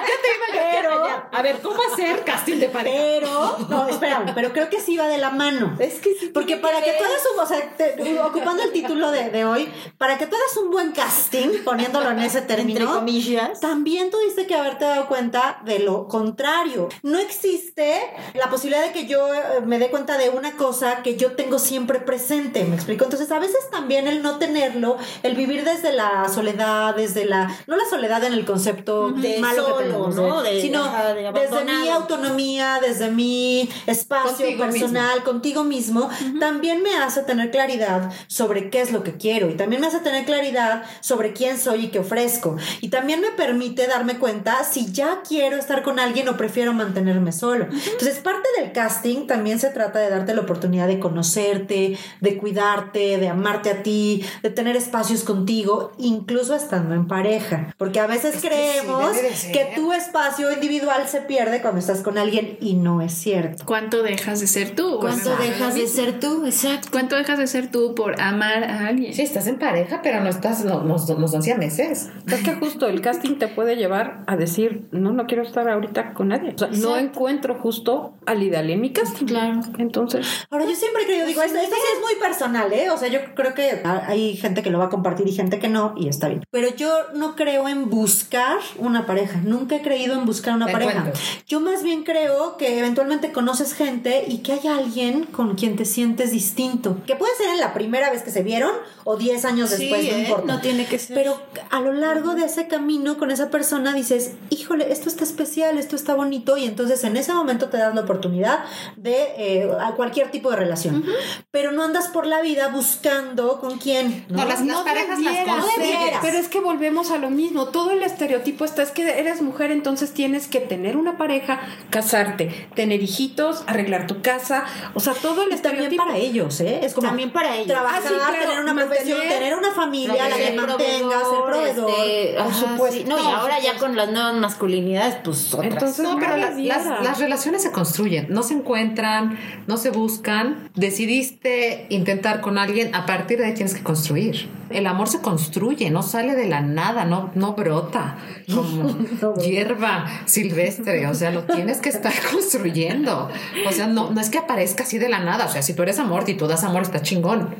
ya te iba Pero- allá. A ver, ¿cómo hacer casting de pareja? Pero, no, espérame, pero creo que sí va de la mano. Es que sí. Porque para que tú hagas un, o sea, te- ocupando el título de, de hoy, para que tú hagas un buen casting, poniéndolo en ese Entre término, comillas. también tuviste que haberte dado cuenta de lo contrario. No existe la posibilidad de que yo eh, me dé cuenta de una cosa que yo tengo siempre presente, ¿me explico? Entonces, a veces también el no tenerlo, el vivir desde la soledad, desde la, no la soledad en el concepto De malo solo, que tenemos, ¿no? De- sino ajá, de desde mi autonomía, desde mi espacio Contigo personal, contigo mismo, también me hace tener claridad sobre qué es lo que quiero y también me hace tener claridad sobre quién soy y qué ofrezco. Y también me permite darme cuenta si ya quiero estar con alguien o prefiero mantenerme solo. Entonces, parte del casting también se trata de darte la oportunidad de conocerte, de cuidarte, de amarte a ti, de tener espacios contigo, incluso estando en pareja. Porque a veces Es que sí, creemos de ser. que tu espacio individual se pierde cuando estás con alguien y no es cierto. ¿Cuánto dejas de ser tú? ¿Cuánto Bueno, dejas de ser tú? Exacto. ¿Cuánto dejas de ser tú por amar a alguien? Sí, estás en pareja, pero no estás, no, nos hacía meses. Es que justo el casting te puede llevar a decir, no, no quiero estar ahorita con nadie. O sea, no Exacto. encuentro justo al ideal en mi casting. Claro. Entonces, Ahora, yo siempre he creído, digo, esto, esto sí es muy personal, ¿eh? O sea, yo creo que hay gente que lo va a compartir y gente que no, y está bien. Pero yo no creo en buscar una pareja. Nunca he creído en buscar una Te pareja. cuento. Yo más bien creo que eventualmente conoces gente y que hay alguien con quien te sientes distinto. Que puede ser en la primera vez que se vieron o 10 años después, no ¿eh? importa. No tiene que ser. Pero a lo largo de ese camino con esa persona dices, híjole, esto está especial, esto está bonito, y entonces en ese momento te das la oportunidad de eh, a cualquier tipo de relación. Pero no andas por la vida buscando con quién. ¿no? No, las, las parejas las debieras, debieras. Pero es que volvemos a lo mismo. Todo el estereotipo está, es que eres mujer, entonces tienes que tener una pareja, casarte, tener hijitos, arreglar tu casa. O sea, todo el también estereotipo. para ellos, ¿eh? Es como También para ellos. trabajar, Ah, sí, claro, tener una mantener- profesión, tener una familia, la que mantenga, ser proveedor. este, por ajá, supuesto. sí. No, y ahora ya con las nuevas masculinidades, pues otras. Entonces, No, pero no las, las- las relaciones se construyen, no se encuentran, no se buscan, decidiste intentar con alguien, a partir de ahí tienes que construir. El amor se construye, no sale de la nada, no, no brota como hierba silvestre. O sea, lo tienes que estar construyendo. O sea, no, no es que aparezca así de la nada. O sea, si tú eres amor y tú das amor, está chingón.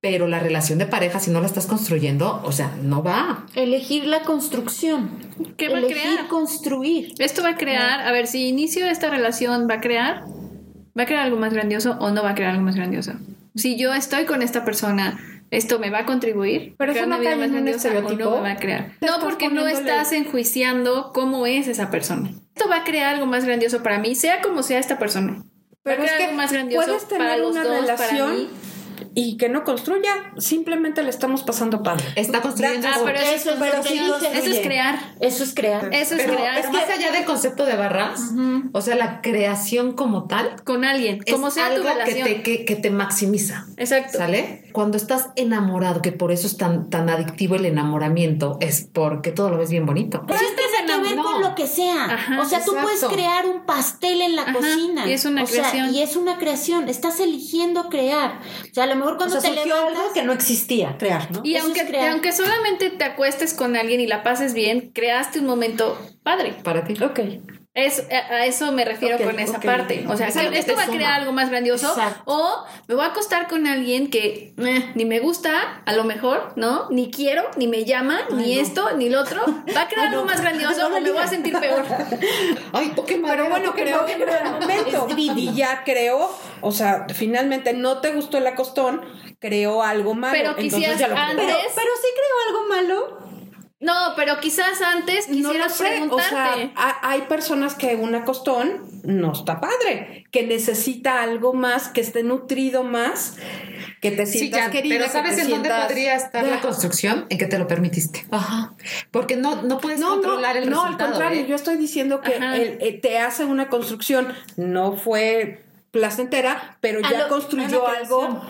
Pero la relación de pareja, si no la estás construyendo, o sea, no va. Elegir la construcción. ¿Qué va a Elegir crear? construir. Esto va a crear, a ver, si inicio esta relación, ¿va a crear? ¿Va a crear algo más grandioso o no va a crear algo más grandioso? Si yo estoy con esta persona, ¿esto me va a contribuir? Pero eso no cae en un estereotipo. no me va a crear? No, porque no estás enjuiciando cómo es esa persona. Esto va a crear algo más grandioso para mí, sea como sea esta persona. Pero va a es que algo más grandioso puedes para tener los una dos, para relación mí. Y que no construya, simplemente le estamos pasando padre. Está construyendo. Ah, pero eso, Eso es es pero sí eso es crear. Eso es crear. Eso es Pero crear. es más allá del concepto de barras, o sea, la creación como tal con alguien, es como sea tu algo que relación. te, que, que te maximiza. Exacto. ¿Sale? Cuando estás enamorado, que por eso es tan, tan adictivo el enamoramiento, es porque todo lo ves bien bonito. Que ver no. con lo que sea. Ajá, o sea, tú puedes crear un pastel en la Ajá, cocina. y es una O sea, creación. y es una creación. Estás eligiendo crear. O sea, a lo mejor O cuando sea, te levantas. algo que no existía, crear, ¿no? Y Eso aunque, crear. aunque solamente te acuestes con alguien y la pases bien, creaste un momento padre. Para ti. Ok. Es, a, eso me refiero con esa parte. O sea, que esto va a crear algo más grandioso. Exacto. O me voy a acostar con alguien que eh, ni me gusta, a lo mejor, ¿no? Ni quiero, ni me llama, ni esto, ni lo otro. Va a crear algo más grandioso o me voy a sentir peor. Ay, toque Pero bueno, creo que en el momento y ya creó, o sea, finalmente no te gustó el acostón, creó algo malo. Pero entonces quisieras ya lo antes- Pero, pero sí creo algo malo. No, pero quizás antes No quisieras sé, o preguntarte. sea, ha- hay personas que un acostón no está padre, que necesita algo más, que esté nutrido más, que te Sí, sientas ya, querida, pero que ¿sabes te en dónde sientas- podría estar la construcción? En que te lo permitiste. Ajá. Porque no, no puedes No, no, controlar el no, al resultado. contrario, ¿eh? yo estoy diciendo que el- eh, te hace una construcción, no fue placentera, pero A ya lo- construyó algo.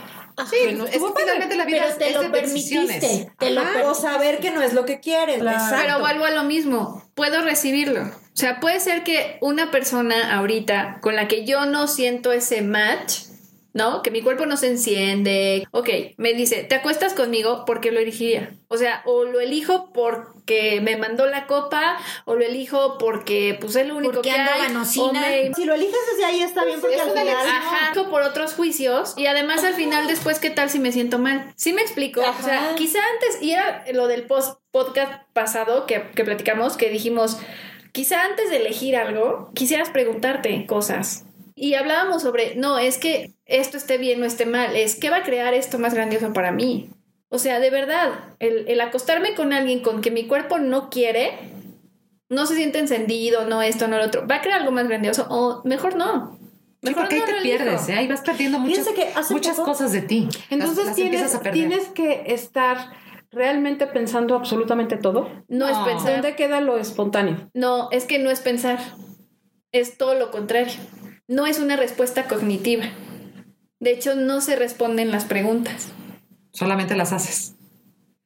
Sí, no es finalmente la vida Pero es- te es lo de permitiste. Te lo Ajá, o permitiste. saber que no es lo que quieres. Exacto. Pero vuelvo a lo mismo, puedo recibirlo. O sea, puede ser que una persona ahorita con la que yo no siento ese match, ¿no? Que mi cuerpo no se enciende. Ok, me dice, ¿te acuestas conmigo? porque lo elegiría? O sea, o lo elijo porque me mandó la copa, o lo elijo porque pues es lo único Porque que ando hay. me- Si lo eliges desde ahí está bien porque es al final... Ajá, por otros juicios y además al final después qué tal si me siento mal. ¿Sí me explico? O sea, quizá antes, y era lo del post podcast pasado que, que platicamos, que dijimos, quizá antes de elegir algo, quisieras preguntarte cosas. Y hablábamos sobre, no, es que esto esté bien o esté mal, es qué va a crear esto más grandioso para mí. O sea, de verdad, el, el acostarme con alguien con que mi cuerpo no quiere, no se siente encendido, no esto, no lo otro, ¿va a crear algo más grandioso? O mejor no. Sí, Mejor porque ahí no te pierdes, ¿eh? Ahí vas perdiendo muchas, poco- cosas de ti. Entonces las tienes, tienes que estar realmente pensando absolutamente todo. No, es No. pensar. ¿Dónde queda lo espontáneo? No, es que no es pensar. Es todo lo contrario. No es una respuesta cognitiva. De hecho, no se responden las preguntas. Solamente las haces.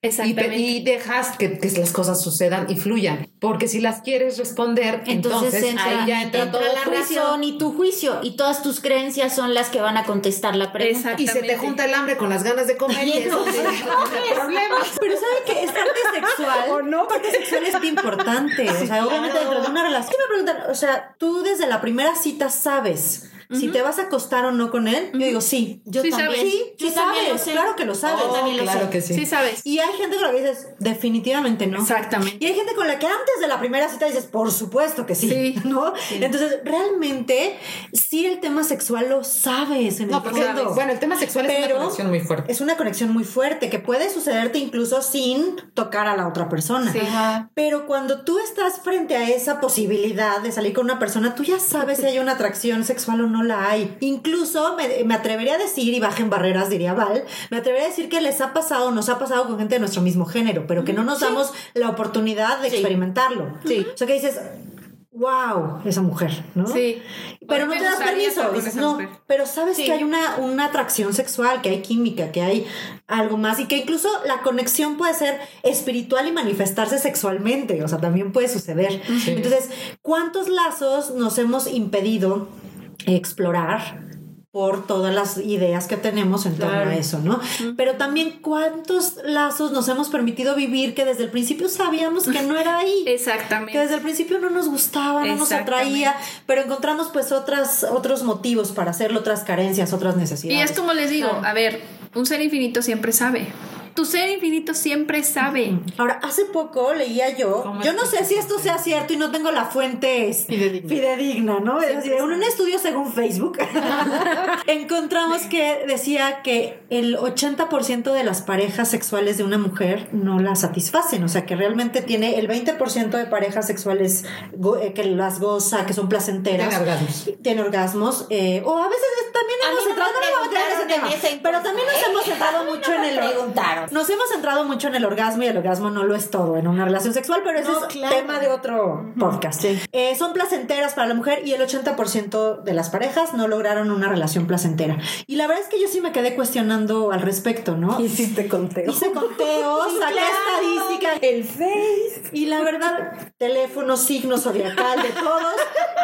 Y, Exactamente. pe- y dejas que, que las cosas sucedan y fluyan. Porque si las quieres responder, Entonces, entonces, entra, ahí ya entra, entra todo la juicio. razón y tu juicio. Y todas tus creencias son las que van a contestar la pregunta. Exacto. Y se te junta el hambre con las ganas de comer y Y eso entonces, sí, es problema. Pero ¿sabe que esta parte sexual? ¿O no? Parte sexual es importante. O sea, obviamente dentro de una relación. ¿Qué me preguntan? O sea, tú desde la primera cita sabes si te vas a acostar o no con él. Yo digo, sí. Yo Sí también. sabes. Sí, sí también sabes. lo sé. Claro que lo sabes. También lo claro sé. que sí. Sí, sabes. Y hay gente con la que dices, definitivamente no. Exactamente. Y hay gente con la que antes de la primera cita dices, por supuesto que sí, Sí. ¿no? Entonces, realmente, sí el tema sexual lo sabes en No, el porque fondo. bueno, el tema sexual es una conexión muy fuerte. Es una conexión muy fuerte que puede sucederte incluso sin tocar a la otra persona. Sí. Ajá. Pero cuando tú estás frente a esa posibilidad de salir con una persona, tú ya sabes si hay una atracción sexual o no la hay. Incluso me, me atrevería a decir, y bajen barreras, diría Val, me atrevería a decir que les ha pasado, nos ha pasado con gente de nuestro mismo género, pero que no nos damos la oportunidad de experimentarlo. Sí. O sea, que dices, wow, esa mujer, ¿no? Sí. Pero Hoy no te das permiso. Dices, no, mujer. pero sabes Sí. que hay una, una atracción sexual, que hay química, que hay algo más y que incluso la conexión puede ser espiritual y manifestarse sexualmente. O sea, también puede suceder. Entonces, ¿cuántos lazos nos hemos impedido explorar? por todas las ideas que tenemos en torno a eso, ¿no? Pero también cuántos lazos nos hemos permitido vivir que desde el principio sabíamos que no era ahí. Exactamente. Que desde el principio no nos gustaba, no nos atraía, pero encontramos pues otras, otros motivos para hacerlo, otras carencias, otras necesidades. Y es como les digo, a ver, un ser infinito siempre sabe tu ser infinito siempre sabe. Ahora, hace poco leía yo, yo no sé si esto sea cierto y no tengo la fuente fidedigna, ¿no? en un estudio según Facebook, encontramos que decía que el 80% de las parejas sexuales de una mujer no la satisfacen, o sea, que realmente tiene el 20% de parejas sexuales eh, que las goza, que son placenteras. Tiene orgasmos. Tiene orgasmos, eh, o a veces también hemos entrado, no, ese tema, pero también nos hemos centrado mucho en el... Preguntaron. Nos hemos centrado mucho en el orgasmo y el orgasmo no lo es todo en una relación sexual, pero ese es tema de otro podcast. Eh, son placenteras para la mujer y el 80% de las parejas no lograron una relación placentera. Y la verdad es que yo sí me quedé cuestionando al respecto, ¿no? Hiciste conteo. Hice conteos, saqué estadística. El Face. Y la verdad, teléfono, signo zodiacal de todos.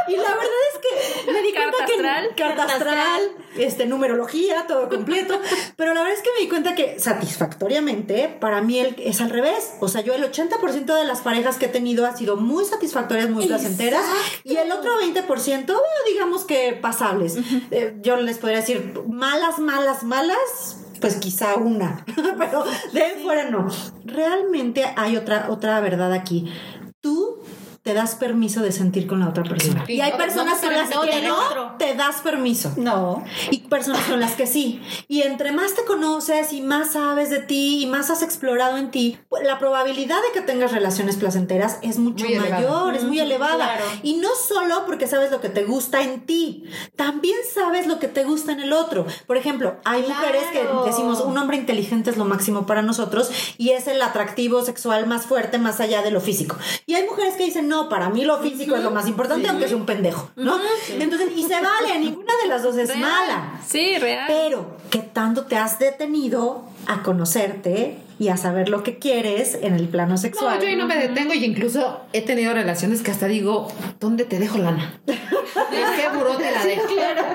Y la verdad es que me di cuenta carta astral, carta astral, este, numerología, todo completo. Pero la verdad es que me di cuenta que satisfactoriamente, para mí es al revés. O sea, yo el 80% de las parejas que he tenido ha sido muy satisfactorias, muy placenteras. Y el otro 20%, digamos que pasables. Eh, yo les podría decir, malas, malas, malas, pues quizá una, pero de fuera no. Realmente hay otra, otra verdad aquí. Tú te das permiso de sentir con la otra persona. Y hay personas con las que no te das permiso. No. Y personas con las que sí. Y entre más te conoces y más sabes de ti y más has explorado en ti, pues, la probabilidad de que tengas relaciones placenteras es mucho mayor, es muy elevada. Y no solo porque sabes lo que te gusta en ti, también sabes lo que te gusta en el otro. Por ejemplo, hay mujeres que decimos un hombre inteligente es lo máximo para nosotros y es el atractivo sexual más fuerte más allá de lo físico. Y hay mujeres que dicen, no, para mí lo físico es lo más importante, aunque es un pendejo, ¿no? Entonces, y se vale, ninguna de las dos es mala. Sí, real. Pero, ¿qué tanto te has detenido a conocerte y a saber lo que quieres en el plano sexual? No, yo ahí no me detengo y incluso he tenido relaciones que hasta digo, ¿dónde te dejo lana? ¿En qué buró te la dejo?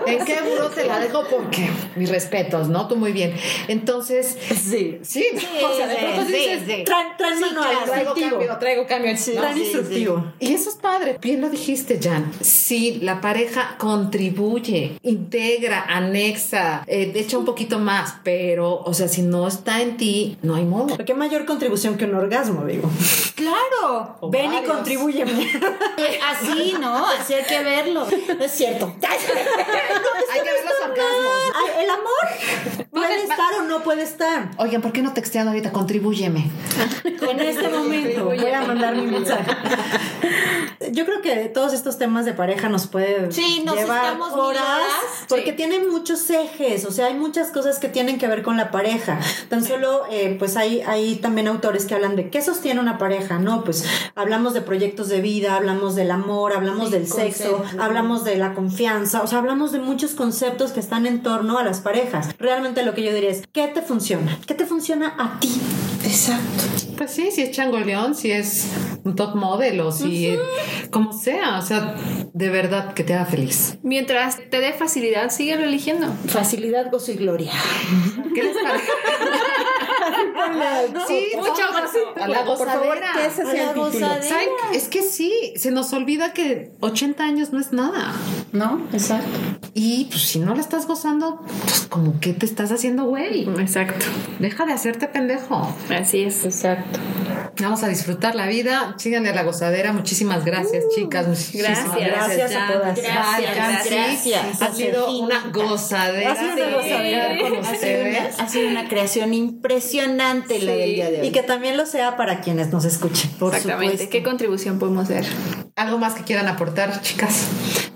¿En qué buró te la dejo? Porque mis respetos, ¿no? Tú muy bien. Entonces, sí, sí, o sea, de pronto dices, traen, manual, traigo cambio, traigo cambio. Traen instructivo. Y eso es padre. Bien lo dijiste, Jan. Si la pareja contribuye, integra, anexa, eh, echa un poquito más, pero, o sea, si no está en ti, no hay modo. ¿Qué mayor contribución que un orgasmo, digo? Claro. Ven y contribúyeme. Así, ¿no? Así hay que verlo. No es cierto. hay que ver los orgasmos. el amor puede estar o no puede estar. Oigan, ¿por qué no texteando ahorita? Contribúyeme. En este momento voy a mandar mi mensaje. Yo creo que todos estos temas de pareja nos pueden llevar horas porque tienen muchos ejes, o sea, hay muchas cosas que tienen que ver con la pareja. Tan solo, eh, pues hay, hay también autores que hablan de qué sostiene una pareja, ¿no? Pues hablamos de proyectos de vida, hablamos del amor, hablamos del sexo, hablamos de la confianza, o sea, hablamos de muchos conceptos que están en torno a las parejas. Realmente lo que yo diría es, ¿qué te funciona? ¿Qué te funciona a ti? Exacto. Pues sí, si es changoleón, si es un top model o si como sea, o sea, de verdad que te haga feliz. Mientras te dé facilidad, sigue eligiendo. Facilidad, gozo y gloria. ¿Qué les parece? sí, mucho A la gozadera. ¿qué es ese ¿Saben? Es que sí, se nos olvida que 80 años no es nada. ¿No? Exacto. Y pues si no la estás gozando, pues como que te estás haciendo güey. Exacto. Deja de hacerte pendejo. Así es. Exacto. Vamos a disfrutar la vida. Síganle a la gozadera. Muchísimas gracias, chicas. Muchísimas gracias. Gracias, a todas. Gracias. Gracias. Ha sido una gozadera. Ha sido una gozadera con ustedes. Ha sido una creación impresionante la del día de hoy. Y que también lo sea para quienes nos escuchen. Por Exactamente. Supuesto. ¿Qué contribución podemos hacer? ¿Algo más que quieran aportar, chicas?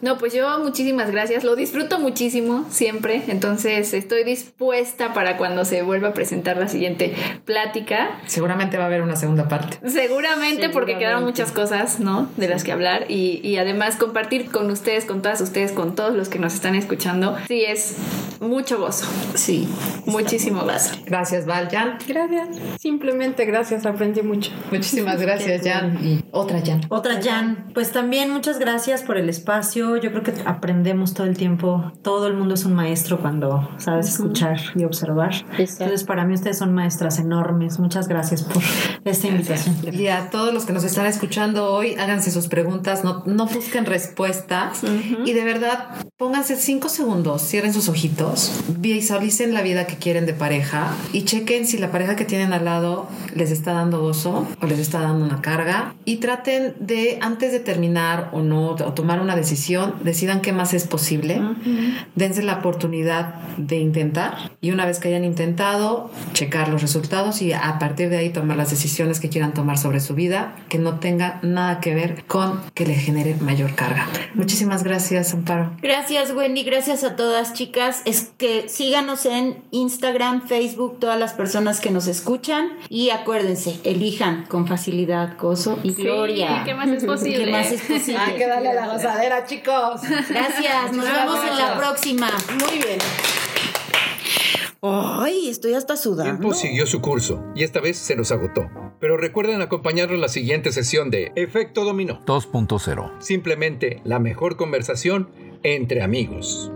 No, pues yo muchísimas gracias. Lo disfruto muchísimo siempre. Entonces estoy dispuesta para cuando se vuelva a presentar la siguiente plática. Seguramente va a haber una segunda parte. Seguramente, porque quedaron muchas cosas, ¿no? De las que hablar. Y, y además compartir con ustedes, con todas ustedes, con todos los que nos están escuchando. Sí, es mucho gozo. Sí. Muchísimo gozo. Gracias, Val. Jan. Gracias. Simplemente gracias, aprendí mucho. Muchísimas gracias, Jan. Y otra Jan. Otra Jan. Pues también muchas gracias por el espacio. Yo creo que aprendemos todo el tiempo. Todo el mundo es un maestro cuando sabes escuchar y observar. Entonces, para mí ustedes son maestras enormes. Muchas gracias por esta invitación. Y a todos los que nos están escuchando hoy, háganse sus preguntas, no, no busquen respuestas. Y de verdad pónganse cinco segundos, cierren sus ojitos, visualicen la vida que quieren de pareja y chequen si la pareja que tienen al lado les está dando gozo o les está dando una carga. Y traten de, antes de terminar o no, o tomar una decisión, decidan qué más es posible, dense la oportunidad de intentar y una vez que hayan intentado, checar los resultados y a partir de ahí tomar las decisiones que quieran tomar sobre su vida, que no tenga nada que ver con que le genere mayor carga. Muchísimas gracias, Amparo. Gracias, Wendy. Gracias a todas, chicas. Es que síganos en Instagram, Facebook, todas las personas que nos escuchan. Y acuérdense, elijan con facilidad, gozo y gloria. ¿Qué más es posible? ¿Qué más es posible? Hay que darle a la gozadera, chicos. Gracias. Nos vemos en la próxima. Muy bien. Ay, estoy hasta El sudando. tiempo siguió su curso y esta vez se nos agotó. Pero recuerden acompañarnos en la siguiente sesión de Efecto Dominó. 2.0. Simplemente la mejor conversación entre amigos.